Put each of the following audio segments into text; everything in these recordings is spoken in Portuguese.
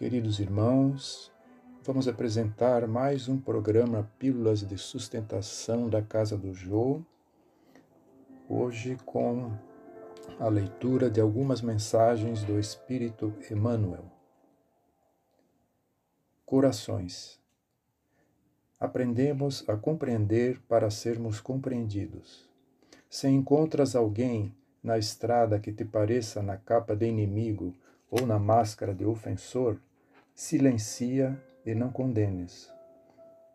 Queridos irmãos, vamos apresentar mais um programa Pílulas de Sustentação da Casa do Jô, hoje com a leitura de algumas mensagens do Espírito Emmanuel. Corações. Aprendemos a compreender para sermos compreendidos. Se encontras alguém na estrada que te pareça na capa de inimigo ou na máscara de ofensor, silencia e não condenes.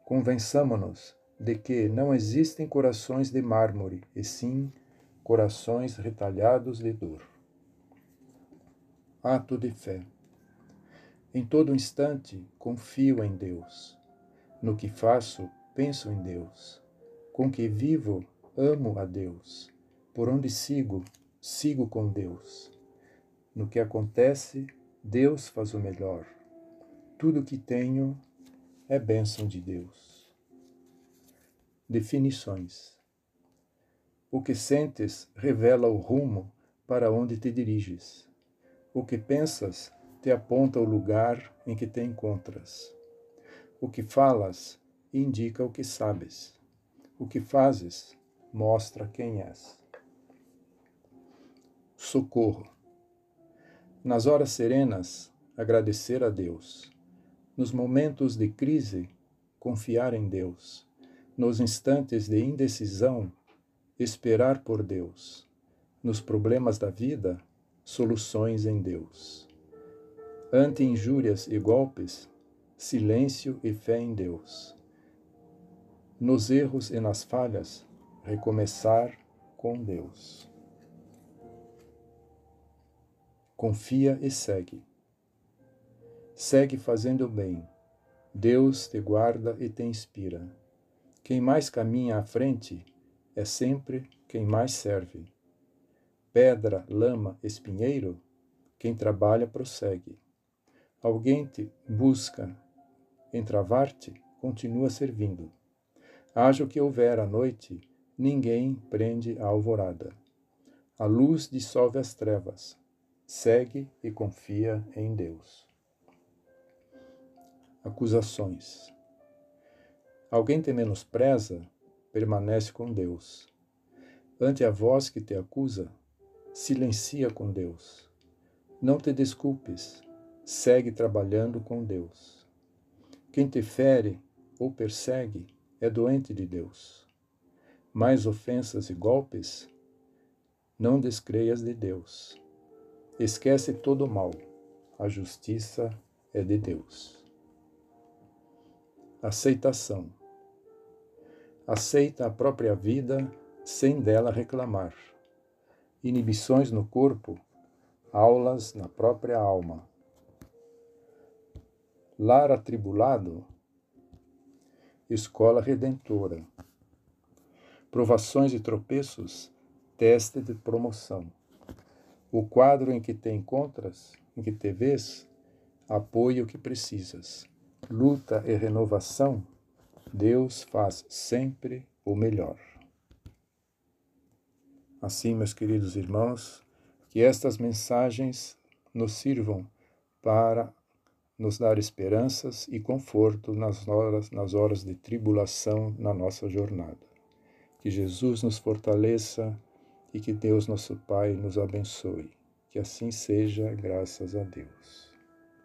Convençamo-nos de que não existem corações de mármore, e sim corações retalhados de dor. Ato de fé. Em todo instante confio em Deus. No que faço, penso em Deus. Com que vivo, amo a Deus. Por onde sigo, sigo com Deus. No que acontece, Deus faz o melhor. Tudo que tenho é bênção de Deus. Definições: O que sentes revela o rumo para onde te diriges. O que pensas te aponta o lugar em que te encontras. O que falas indica o que sabes. O que fazes mostra quem és. Socorro. Nas horas serenas, agradecer a Deus. Nos momentos de crise, confiar em Deus. Nos instantes de indecisão, esperar por Deus. Nos problemas da vida, soluções em Deus. Ante injúrias e golpes, silêncio e fé em Deus. Nos erros e nas falhas, recomeçar com Deus. Confia e segue. Segue fazendo o bem. Deus te guarda e te inspira. Quem mais caminha à frente é sempre quem mais serve. Pedra, lama, espinheiro, quem trabalha prossegue. Alguém te busca entravar-te, continua servindo. Haja o que houver à noite, ninguém prende a alvorada. A luz dissolve as trevas, segue e confia em Deus. Acusações. Alguém te menospreza, permanece com Deus. Ante a voz que te acusa, silencia com Deus. Não te desculpes, segue trabalhando com Deus. Quem te fere ou persegue é doente de Deus. Mais ofensas e golpes, não descreias de Deus. Esquece todo o mal, a justiça é de Deus. Aceitação. Aceita a própria vida sem dela reclamar. Inibições no corpo, aulas na própria alma. Lar atribulado, escola redentora. Provações e tropeços, teste de promoção. O quadro em que te encontras, em que te vês, apoia o que precisas. Luta e renovação, Deus faz sempre o melhor. Assim, meus queridos irmãos, que estas mensagens nos sirvam para nos dar esperanças e conforto nas horas, nas horas de tribulação na nossa jornada. Que Jesus nos fortaleça e que Deus, nosso Pai, nos abençoe. Que assim seja, graças a Deus.